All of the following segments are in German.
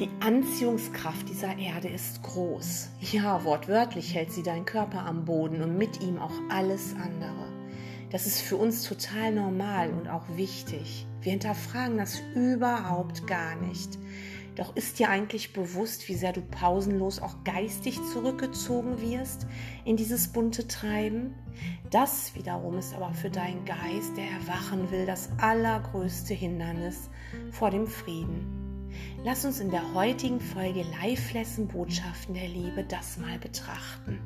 Die Anziehungskraft dieser Erde ist groß. Ja, wortwörtlich hält sie deinen Körper am Boden und mit ihm auch alles andere. Das ist für uns total normal und auch wichtig. Wir hinterfragen das überhaupt gar nicht. Doch ist dir eigentlich bewusst, wie sehr du pausenlos auch geistig zurückgezogen wirst in dieses bunte Treiben? Das wiederum ist aber für deinen Geist, der erwachen will, das allergrößte Hindernis vor dem Frieden. Lass uns in der heutigen Folge Live-Lesson Botschaften der Liebe das mal betrachten.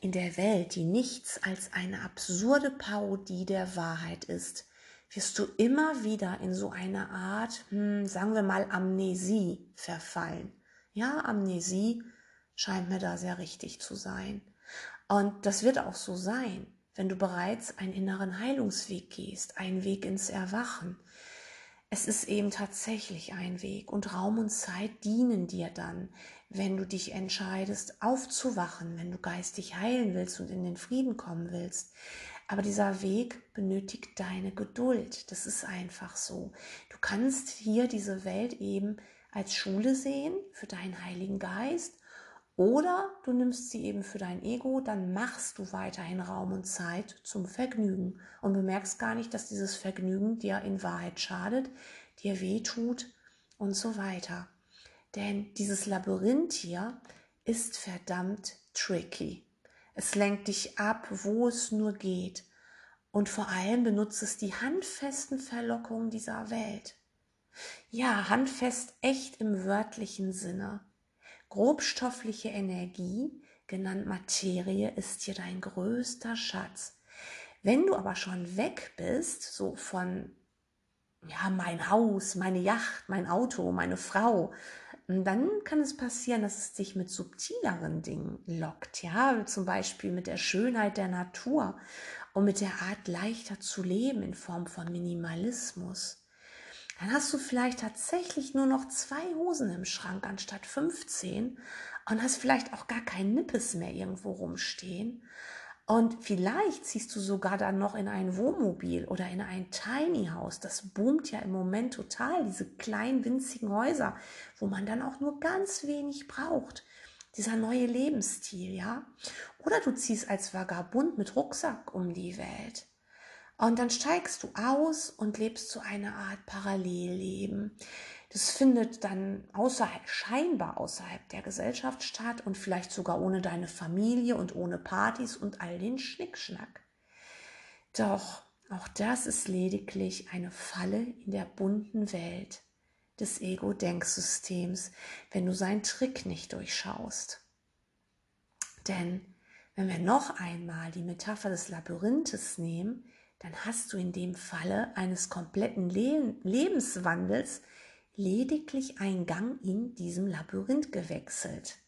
In der Welt, die nichts als eine absurde Parodie der Wahrheit ist, wirst du immer wieder in so eine Art, hm, sagen wir mal, Amnesie verfallen. Ja, Amnesie scheint mir da sehr richtig zu sein. Und das wird auch so sein wenn du bereits einen inneren Heilungsweg gehst, einen Weg ins Erwachen. Es ist eben tatsächlich ein Weg und Raum und Zeit dienen dir dann, wenn du dich entscheidest, aufzuwachen, wenn du geistig heilen willst und in den Frieden kommen willst. Aber dieser Weg benötigt deine Geduld. Das ist einfach so. Du kannst hier diese Welt eben als Schule sehen für deinen Heiligen Geist oder du nimmst sie eben für dein Ego, dann machst du weiterhin Raum und Zeit zum Vergnügen und bemerkst gar nicht, dass dieses Vergnügen dir in Wahrheit schadet, dir wehtut und so weiter. Denn dieses Labyrinth hier ist verdammt tricky. Es lenkt dich ab, wo es nur geht. Und vor allem benutzt es die handfesten Verlockungen dieser Welt. Ja, handfest echt im wörtlichen Sinne. Grobstoffliche Energie, genannt Materie, ist hier dein größter Schatz. Wenn du aber schon weg bist, so von ja, mein Haus, meine Yacht, mein Auto, meine Frau, dann kann es passieren, dass es dich mit subtileren Dingen lockt, ja, zum Beispiel mit der Schönheit der Natur und mit der Art leichter zu leben in Form von Minimalismus dann hast du vielleicht tatsächlich nur noch zwei Hosen im Schrank anstatt 15 und hast vielleicht auch gar kein Nippes mehr irgendwo rumstehen. Und vielleicht ziehst du sogar dann noch in ein Wohnmobil oder in ein Tiny House. Das boomt ja im Moment total, diese kleinen winzigen Häuser, wo man dann auch nur ganz wenig braucht. Dieser neue Lebensstil, ja? Oder du ziehst als Vagabund mit Rucksack um die Welt. Und dann steigst du aus und lebst so eine Art Parallelleben. Das findet dann außerhalb, scheinbar außerhalb der Gesellschaft statt und vielleicht sogar ohne deine Familie und ohne Partys und all den Schnickschnack. Doch auch das ist lediglich eine Falle in der bunten Welt des Ego-Denksystems, wenn du seinen Trick nicht durchschaust. Denn wenn wir noch einmal die Metapher des Labyrinthes nehmen, dann hast du in dem Falle eines kompletten Le Lebenswandels lediglich einen Gang in diesem Labyrinth gewechselt,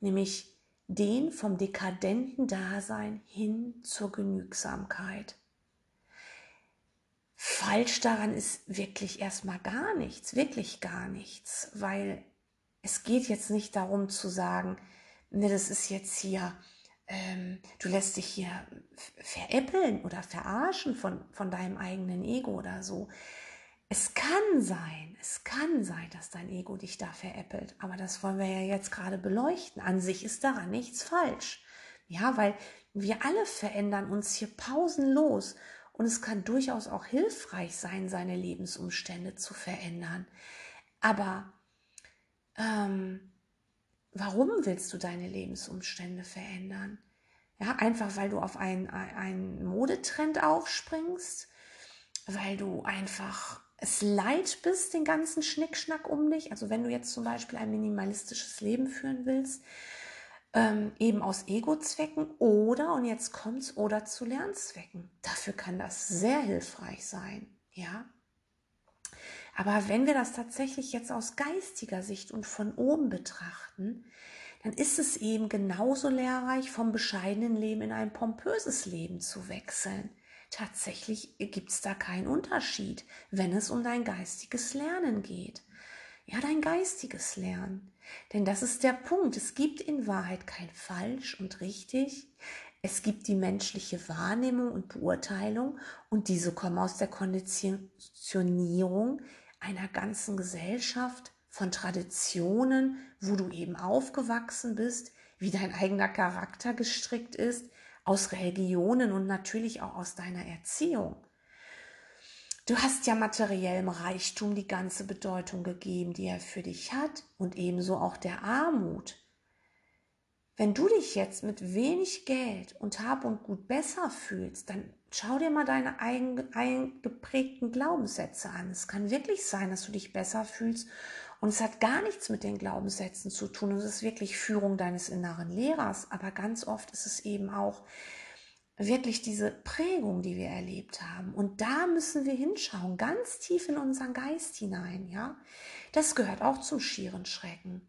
nämlich den vom dekadenten Dasein hin zur Genügsamkeit. Falsch daran ist wirklich erstmal gar nichts, wirklich gar nichts, weil es geht jetzt nicht darum zu sagen, ne, das ist jetzt hier ähm, du lässt dich hier veräppeln oder verarschen von, von deinem eigenen Ego oder so. Es kann sein, es kann sein, dass dein Ego dich da veräppelt, aber das wollen wir ja jetzt gerade beleuchten. An sich ist daran nichts falsch. Ja, weil wir alle verändern uns hier pausenlos und es kann durchaus auch hilfreich sein, seine Lebensumstände zu verändern. Aber ähm, Warum willst du deine Lebensumstände verändern? Ja, einfach weil du auf einen, einen Modetrend aufspringst, weil du einfach es leid bist, den ganzen Schnickschnack um dich. Also wenn du jetzt zum Beispiel ein minimalistisches Leben führen willst, ähm, eben aus Ego-Zwecken oder, und jetzt kommt's, oder zu Lernzwecken. Dafür kann das sehr hilfreich sein, ja. Aber wenn wir das tatsächlich jetzt aus geistiger Sicht und von oben betrachten, dann ist es eben genauso lehrreich, vom bescheidenen Leben in ein pompöses Leben zu wechseln. Tatsächlich gibt es da keinen Unterschied, wenn es um dein geistiges Lernen geht. Ja, dein geistiges Lernen. Denn das ist der Punkt. Es gibt in Wahrheit kein falsch und richtig. Es gibt die menschliche Wahrnehmung und Beurteilung und diese kommen aus der Konditionierung einer ganzen Gesellschaft von Traditionen, wo du eben aufgewachsen bist, wie dein eigener Charakter gestrickt ist, aus Religionen und natürlich auch aus deiner Erziehung. Du hast ja materiellem Reichtum die ganze Bedeutung gegeben, die er für dich hat und ebenso auch der Armut. Wenn du dich jetzt mit wenig Geld und Hab und Gut besser fühlst, dann schau dir mal deine eingeprägten Glaubenssätze an. Es kann wirklich sein, dass du dich besser fühlst und es hat gar nichts mit den Glaubenssätzen zu tun. Es ist wirklich Führung deines inneren Lehrers, aber ganz oft ist es eben auch wirklich diese Prägung, die wir erlebt haben. Und da müssen wir hinschauen, ganz tief in unseren Geist hinein, ja. Das gehört auch zum schieren Schrecken.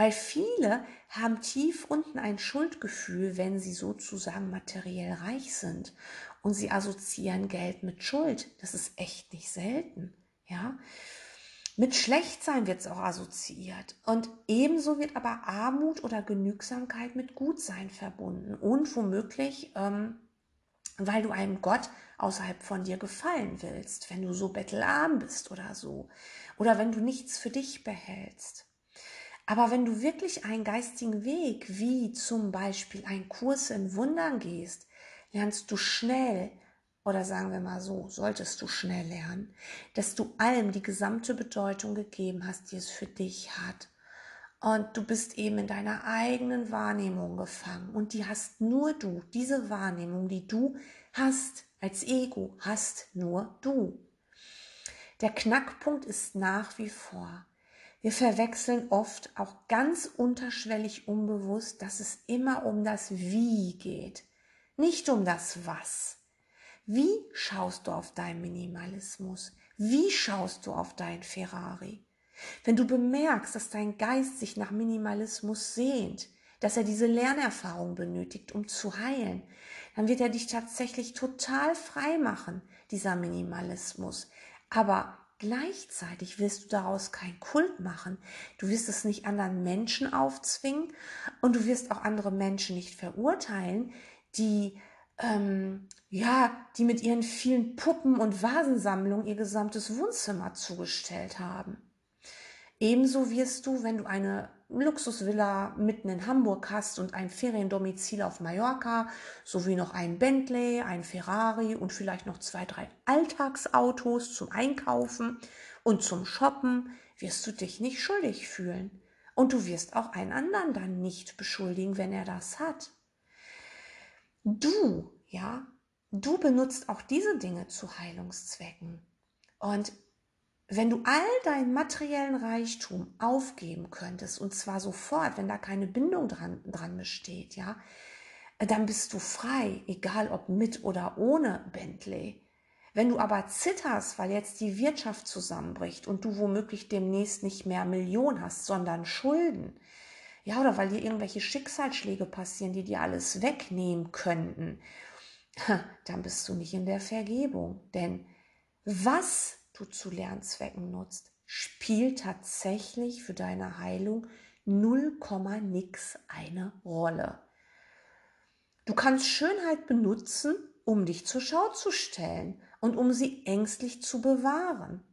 Weil viele haben tief unten ein Schuldgefühl, wenn sie sozusagen materiell reich sind. Und sie assoziieren Geld mit Schuld. Das ist echt nicht selten, ja. Mit Schlechtsein wird es auch assoziiert. Und ebenso wird aber Armut oder Genügsamkeit mit Gutsein verbunden. Und womöglich, ähm, weil du einem Gott außerhalb von dir gefallen willst, wenn du so bettelarm bist oder so. Oder wenn du nichts für dich behältst. Aber wenn du wirklich einen geistigen Weg, wie zum Beispiel ein Kurs in Wundern gehst, lernst du schnell oder sagen wir mal so, solltest du schnell lernen, dass du allem die gesamte Bedeutung gegeben hast, die es für dich hat. Und du bist eben in deiner eigenen Wahrnehmung gefangen. Und die hast nur du. Diese Wahrnehmung, die du hast als Ego, hast nur du. Der Knackpunkt ist nach wie vor. Wir verwechseln oft auch ganz unterschwellig unbewusst, dass es immer um das Wie geht, nicht um das Was. Wie schaust du auf deinen Minimalismus? Wie schaust du auf dein Ferrari? Wenn du bemerkst, dass dein Geist sich nach Minimalismus sehnt, dass er diese Lernerfahrung benötigt, um zu heilen, dann wird er dich tatsächlich total frei machen, dieser Minimalismus. Aber gleichzeitig wirst du daraus kein Kult machen. Du wirst es nicht anderen Menschen aufzwingen und du wirst auch andere Menschen nicht verurteilen, die ähm, ja, die mit ihren vielen Puppen und Vasensammlungen ihr gesamtes Wohnzimmer zugestellt haben. Ebenso wirst du, wenn du eine Luxusvilla mitten in Hamburg hast und ein Feriendomizil auf Mallorca, sowie noch ein Bentley, ein Ferrari und vielleicht noch zwei, drei Alltagsautos zum Einkaufen und zum Shoppen, wirst du dich nicht schuldig fühlen. Und du wirst auch einen anderen dann nicht beschuldigen, wenn er das hat. Du, ja, du benutzt auch diese Dinge zu Heilungszwecken. Und wenn du all deinen materiellen Reichtum aufgeben könntest, und zwar sofort, wenn da keine Bindung dran, dran besteht, ja, dann bist du frei, egal ob mit oder ohne Bentley. Wenn du aber zitterst, weil jetzt die Wirtschaft zusammenbricht und du womöglich demnächst nicht mehr Millionen hast, sondern Schulden, ja, oder weil dir irgendwelche Schicksalsschläge passieren, die dir alles wegnehmen könnten, dann bist du nicht in der Vergebung. Denn was du zu Lernzwecken nutzt, spielt tatsächlich für deine Heilung 0, nix eine Rolle. Du kannst Schönheit benutzen, um dich zur Schau zu stellen und um sie ängstlich zu bewahren.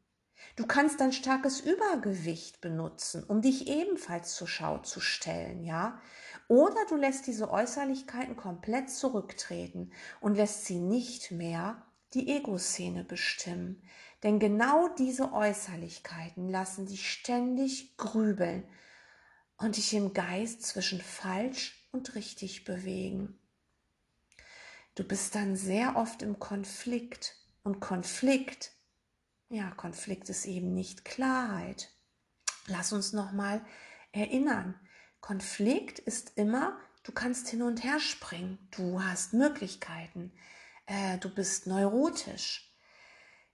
Du kannst dein starkes Übergewicht benutzen, um dich ebenfalls zur Schau zu stellen, ja? Oder du lässt diese Äußerlichkeiten komplett zurücktreten und lässt sie nicht mehr die Ego-Szene bestimmen. Denn genau diese Äußerlichkeiten lassen dich ständig grübeln und dich im Geist zwischen falsch und richtig bewegen. Du bist dann sehr oft im Konflikt und Konflikt ja, Konflikt ist eben nicht Klarheit. Lass uns nochmal erinnern. Konflikt ist immer, du kannst hin und her springen, du hast Möglichkeiten, äh, du bist neurotisch.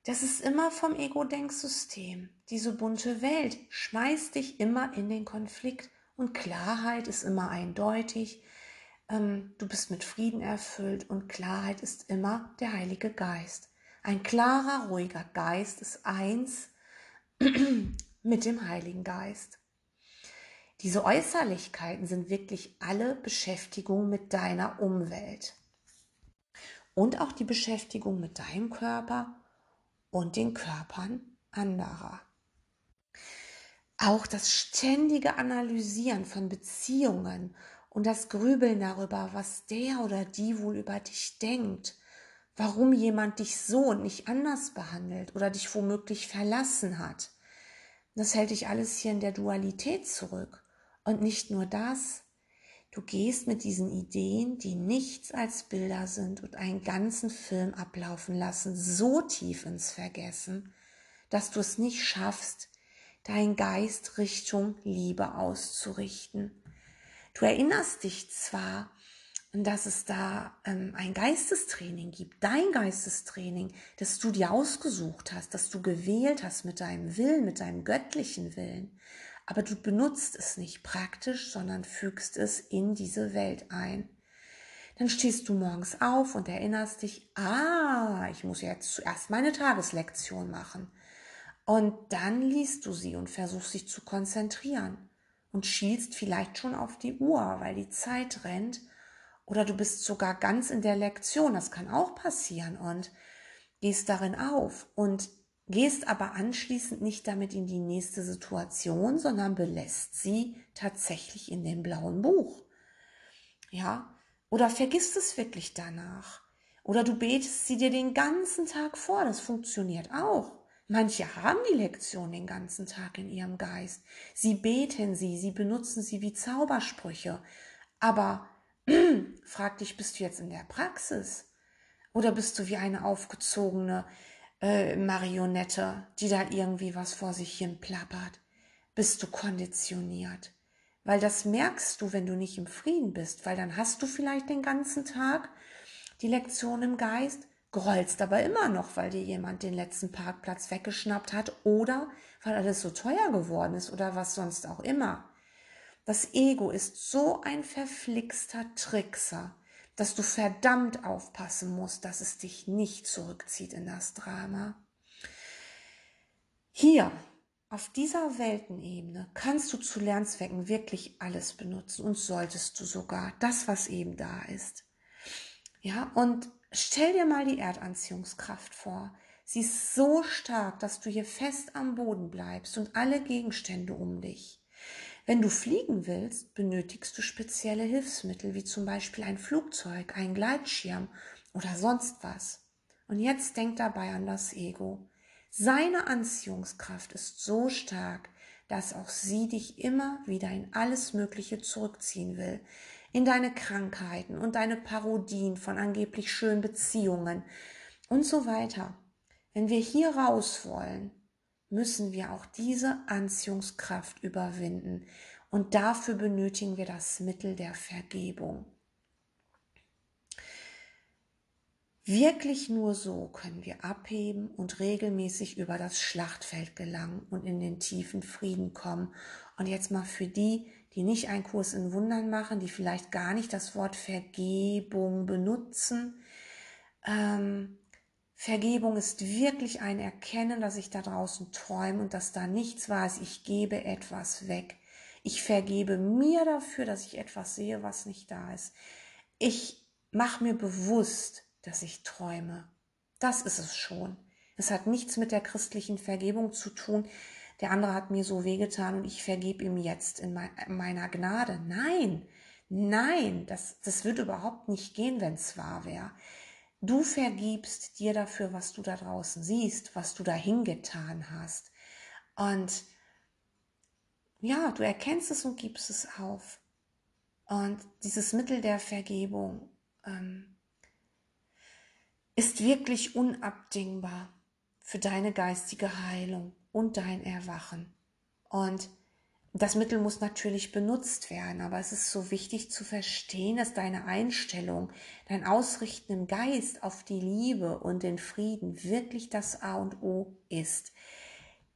Das ist immer vom Ego-Denksystem. Diese bunte Welt schmeißt dich immer in den Konflikt und Klarheit ist immer eindeutig. Ähm, du bist mit Frieden erfüllt und Klarheit ist immer der Heilige Geist. Ein klarer, ruhiger Geist ist eins mit dem Heiligen Geist. Diese Äußerlichkeiten sind wirklich alle Beschäftigung mit deiner Umwelt. Und auch die Beschäftigung mit deinem Körper und den Körpern anderer. Auch das ständige Analysieren von Beziehungen und das Grübeln darüber, was der oder die wohl über dich denkt, warum jemand dich so und nicht anders behandelt oder dich womöglich verlassen hat. Das hält dich alles hier in der Dualität zurück. Und nicht nur das, du gehst mit diesen Ideen, die nichts als Bilder sind und einen ganzen Film ablaufen lassen, so tief ins Vergessen, dass du es nicht schaffst, deinen Geist Richtung Liebe auszurichten. Du erinnerst dich zwar, dass es da ähm, ein Geistestraining gibt, dein Geistestraining, das du dir ausgesucht hast, das du gewählt hast mit deinem Willen, mit deinem göttlichen Willen, aber du benutzt es nicht praktisch, sondern fügst es in diese Welt ein. Dann stehst du morgens auf und erinnerst dich, ah, ich muss jetzt zuerst meine Tageslektion machen. Und dann liest du sie und versuchst dich zu konzentrieren und schielst vielleicht schon auf die Uhr, weil die Zeit rennt. Oder du bist sogar ganz in der Lektion, das kann auch passieren und gehst darin auf und gehst aber anschließend nicht damit in die nächste Situation, sondern belässt sie tatsächlich in dem blauen Buch. Ja, oder vergisst es wirklich danach. Oder du betest sie dir den ganzen Tag vor, das funktioniert auch. Manche haben die Lektion den ganzen Tag in ihrem Geist. Sie beten sie, sie benutzen sie wie Zaubersprüche. Aber frag dich, bist du jetzt in der Praxis? Oder bist du wie eine aufgezogene äh, Marionette, die da irgendwie was vor sich hin plappert? Bist du konditioniert? Weil das merkst du, wenn du nicht im Frieden bist, weil dann hast du vielleicht den ganzen Tag die Lektion im Geist, grollst aber immer noch, weil dir jemand den letzten Parkplatz weggeschnappt hat oder weil alles so teuer geworden ist oder was sonst auch immer. Das Ego ist so ein verflixter Trickser, dass du verdammt aufpassen musst, dass es dich nicht zurückzieht in das Drama. Hier, auf dieser Weltenebene, kannst du zu Lernzwecken wirklich alles benutzen und solltest du sogar das, was eben da ist. Ja, und Stell dir mal die Erdanziehungskraft vor. Sie ist so stark, dass du hier fest am Boden bleibst und alle Gegenstände um dich. Wenn du fliegen willst, benötigst du spezielle Hilfsmittel, wie zum Beispiel ein Flugzeug, ein Gleitschirm oder sonst was. Und jetzt denk dabei an das Ego. Seine Anziehungskraft ist so stark, dass auch sie dich immer wieder in alles Mögliche zurückziehen will in deine Krankheiten und deine Parodien von angeblich schönen Beziehungen und so weiter. Wenn wir hier raus wollen, müssen wir auch diese Anziehungskraft überwinden und dafür benötigen wir das Mittel der Vergebung. Wirklich nur so können wir abheben und regelmäßig über das Schlachtfeld gelangen und in den tiefen Frieden kommen. Und jetzt mal für die, die nicht einen Kurs in Wundern machen, die vielleicht gar nicht das Wort Vergebung benutzen. Ähm, Vergebung ist wirklich ein Erkennen, dass ich da draußen träume und dass da nichts war. Ich gebe etwas weg. Ich vergebe mir dafür, dass ich etwas sehe, was nicht da ist. Ich mache mir bewusst, dass ich träume. Das ist es schon. Es hat nichts mit der christlichen Vergebung zu tun der andere hat mir so wehgetan und ich vergebe ihm jetzt in meiner Gnade. Nein, nein, das, das wird überhaupt nicht gehen, wenn es wahr wäre. Du vergibst dir dafür, was du da draußen siehst, was du dahin getan hast. Und ja, du erkennst es und gibst es auf. Und dieses Mittel der Vergebung ähm, ist wirklich unabdingbar für deine geistige Heilung und dein Erwachen. Und das Mittel muss natürlich benutzt werden, aber es ist so wichtig zu verstehen, dass deine Einstellung, dein Ausrichten im Geist auf die Liebe und den Frieden wirklich das A und O ist.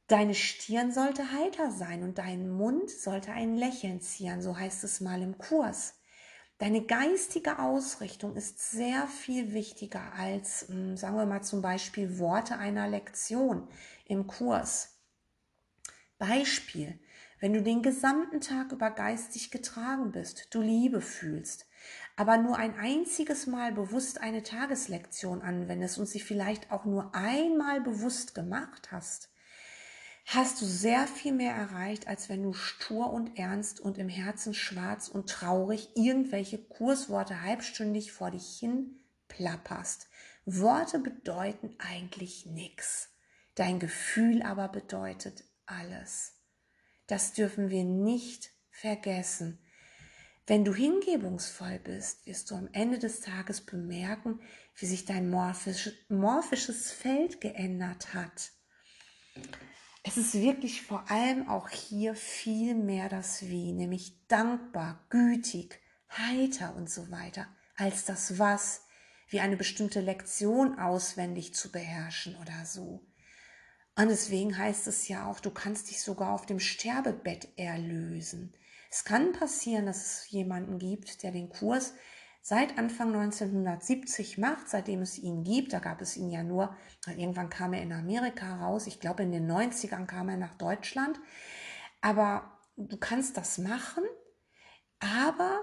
Deine Stirn sollte heiter sein und dein Mund sollte ein Lächeln ziehen, so heißt es mal im Kurs. Deine geistige Ausrichtung ist sehr viel wichtiger als, hm, sagen wir mal zum Beispiel, Worte einer Lektion im Kurs. Beispiel, wenn du den gesamten Tag über geistig getragen bist, du Liebe fühlst, aber nur ein einziges Mal bewusst eine Tageslektion anwendest und sie vielleicht auch nur einmal bewusst gemacht hast, hast du sehr viel mehr erreicht, als wenn du stur und ernst und im Herzen schwarz und traurig irgendwelche Kursworte halbstündig vor dich hin plapperst. Worte bedeuten eigentlich nichts. Dein Gefühl aber bedeutet alles. Das dürfen wir nicht vergessen. Wenn du hingebungsvoll bist, wirst du am Ende des Tages bemerken, wie sich dein morphisch, morphisches Feld geändert hat. Es ist wirklich vor allem auch hier viel mehr das Wie, nämlich dankbar, gütig, heiter und so weiter, als das Was, wie eine bestimmte Lektion auswendig zu beherrschen oder so. Und deswegen heißt es ja auch, du kannst dich sogar auf dem Sterbebett erlösen. Es kann passieren, dass es jemanden gibt, der den Kurs seit Anfang 1970 macht, seitdem es ihn gibt. Da gab es ihn ja nur, irgendwann kam er in Amerika raus. Ich glaube, in den 90ern kam er nach Deutschland. Aber du kannst das machen, aber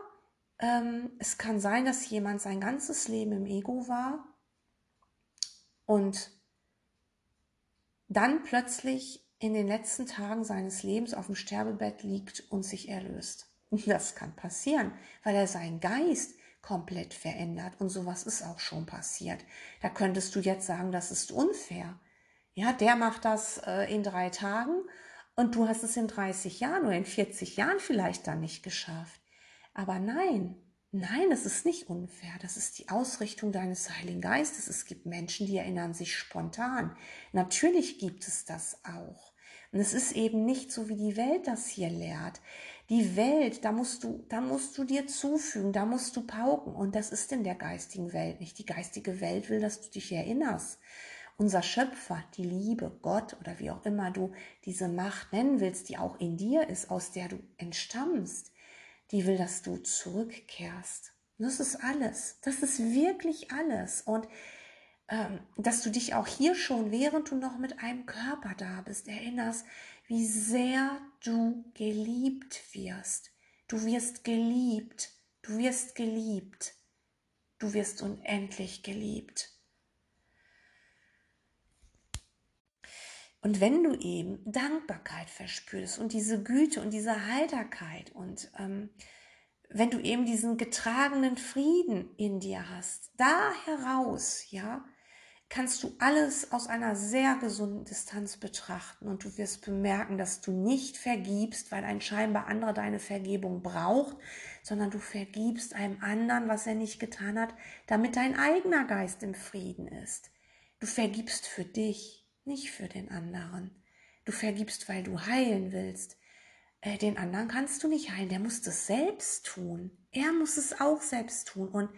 ähm, es kann sein, dass jemand sein ganzes Leben im Ego war und dann plötzlich in den letzten Tagen seines Lebens auf dem Sterbebett liegt und sich erlöst. Das kann passieren, weil er seinen Geist komplett verändert und sowas ist auch schon passiert. Da könntest du jetzt sagen, das ist unfair. Ja, der macht das äh, in drei Tagen und du hast es in 30 Jahren oder in 40 Jahren vielleicht dann nicht geschafft. Aber nein, Nein, das ist nicht unfair. Das ist die Ausrichtung deines Heiligen Geistes. Es gibt Menschen, die erinnern sich spontan. Natürlich gibt es das auch. Und es ist eben nicht so, wie die Welt das hier lehrt. Die Welt, da musst du, da musst du dir zufügen, da musst du pauken. Und das ist in der geistigen Welt nicht. Die geistige Welt will, dass du dich erinnerst. Unser Schöpfer, die Liebe, Gott oder wie auch immer du diese Macht nennen willst, die auch in dir ist, aus der du entstammst, die will, dass du zurückkehrst. Das ist alles. Das ist wirklich alles. Und ähm, dass du dich auch hier schon, während du noch mit einem Körper da bist, erinnerst, wie sehr du geliebt wirst. Du wirst geliebt. Du wirst geliebt. Du wirst unendlich geliebt. Und wenn du eben Dankbarkeit verspürst und diese Güte und diese Heiterkeit und ähm, wenn du eben diesen getragenen Frieden in dir hast, da heraus, ja, kannst du alles aus einer sehr gesunden Distanz betrachten und du wirst bemerken, dass du nicht vergibst, weil ein scheinbar anderer deine Vergebung braucht, sondern du vergibst einem anderen, was er nicht getan hat, damit dein eigener Geist im Frieden ist. Du vergibst für dich, nicht für den anderen. Du vergibst, weil du heilen willst. Äh, den anderen kannst du nicht heilen, der muss das selbst tun. Er muss es auch selbst tun. Und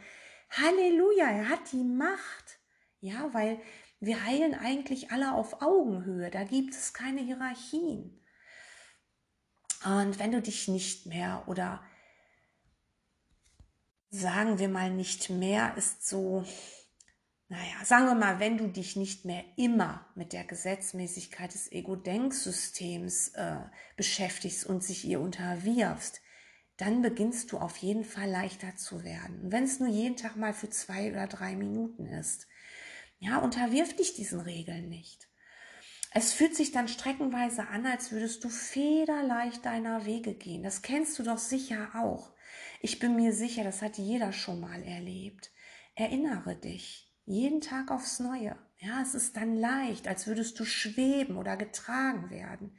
Halleluja, er hat die Macht. Ja, weil wir heilen eigentlich alle auf Augenhöhe. Da gibt es keine Hierarchien. Und wenn du dich nicht mehr oder sagen wir mal nicht mehr ist so naja, sagen wir mal, wenn du dich nicht mehr immer mit der Gesetzmäßigkeit des Ego-Denksystems äh, beschäftigst und sich ihr unterwirfst, dann beginnst du auf jeden Fall leichter zu werden. Und wenn es nur jeden Tag mal für zwei oder drei Minuten ist, ja, unterwirf dich diesen Regeln nicht. Es fühlt sich dann streckenweise an, als würdest du federleicht deiner Wege gehen. Das kennst du doch sicher auch. Ich bin mir sicher, das hat jeder schon mal erlebt. Erinnere dich jeden Tag aufs Neue. Ja, es ist dann leicht, als würdest du schweben oder getragen werden.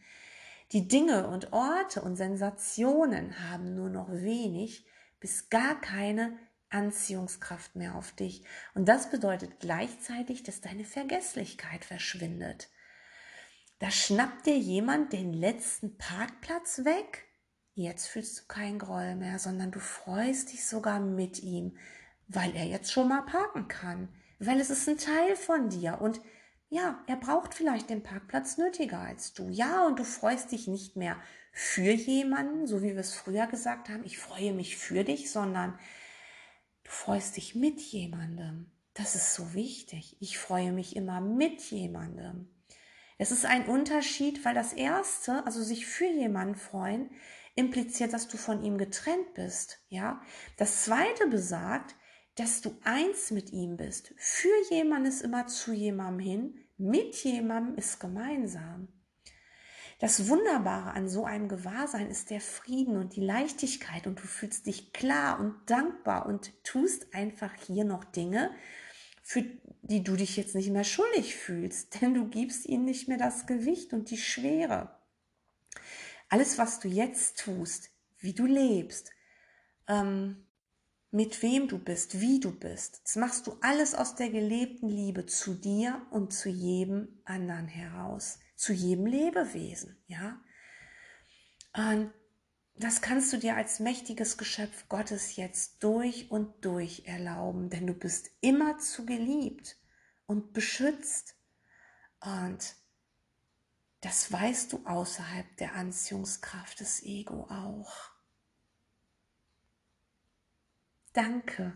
Die Dinge und Orte und Sensationen haben nur noch wenig bis gar keine Anziehungskraft mehr auf dich. Und das bedeutet gleichzeitig, dass deine Vergesslichkeit verschwindet. Da schnappt dir jemand den letzten Parkplatz weg. Jetzt fühlst du keinen Groll mehr, sondern du freust dich sogar mit ihm, weil er jetzt schon mal parken kann weil es ist ein Teil von dir und ja, er braucht vielleicht den Parkplatz nötiger als du. Ja, und du freust dich nicht mehr für jemanden, so wie wir es früher gesagt haben, ich freue mich für dich, sondern du freust dich mit jemandem. Das ist so wichtig. Ich freue mich immer mit jemandem. Es ist ein Unterschied, weil das erste, also sich für jemanden freuen, impliziert, dass du von ihm getrennt bist, ja? Das zweite besagt, dass du eins mit ihm bist. Für jemanden ist immer zu jemandem hin, mit jemandem ist gemeinsam. Das Wunderbare an so einem Gewahrsein ist der Frieden und die Leichtigkeit und du fühlst dich klar und dankbar und tust einfach hier noch Dinge, für die du dich jetzt nicht mehr schuldig fühlst, denn du gibst ihnen nicht mehr das Gewicht und die Schwere. Alles, was du jetzt tust, wie du lebst, ähm, mit wem du bist, wie du bist, das machst du alles aus der gelebten Liebe zu dir und zu jedem anderen heraus zu jedem Lebewesen, ja. Und das kannst du dir als mächtiges Geschöpf Gottes jetzt durch und durch erlauben, denn du bist immer zu geliebt und beschützt. Und das weißt du außerhalb der Anziehungskraft des Ego auch. Danke.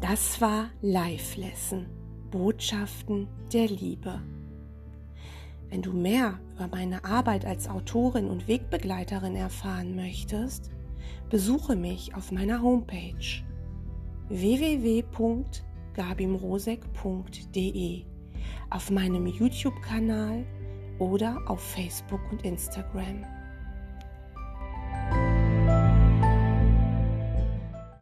Das war Live Lesson, Botschaften der Liebe. Wenn du mehr über meine Arbeit als Autorin und Wegbegleiterin erfahren möchtest, besuche mich auf meiner Homepage www.gabimrosek.de, auf meinem YouTube-Kanal oder auf Facebook und Instagram.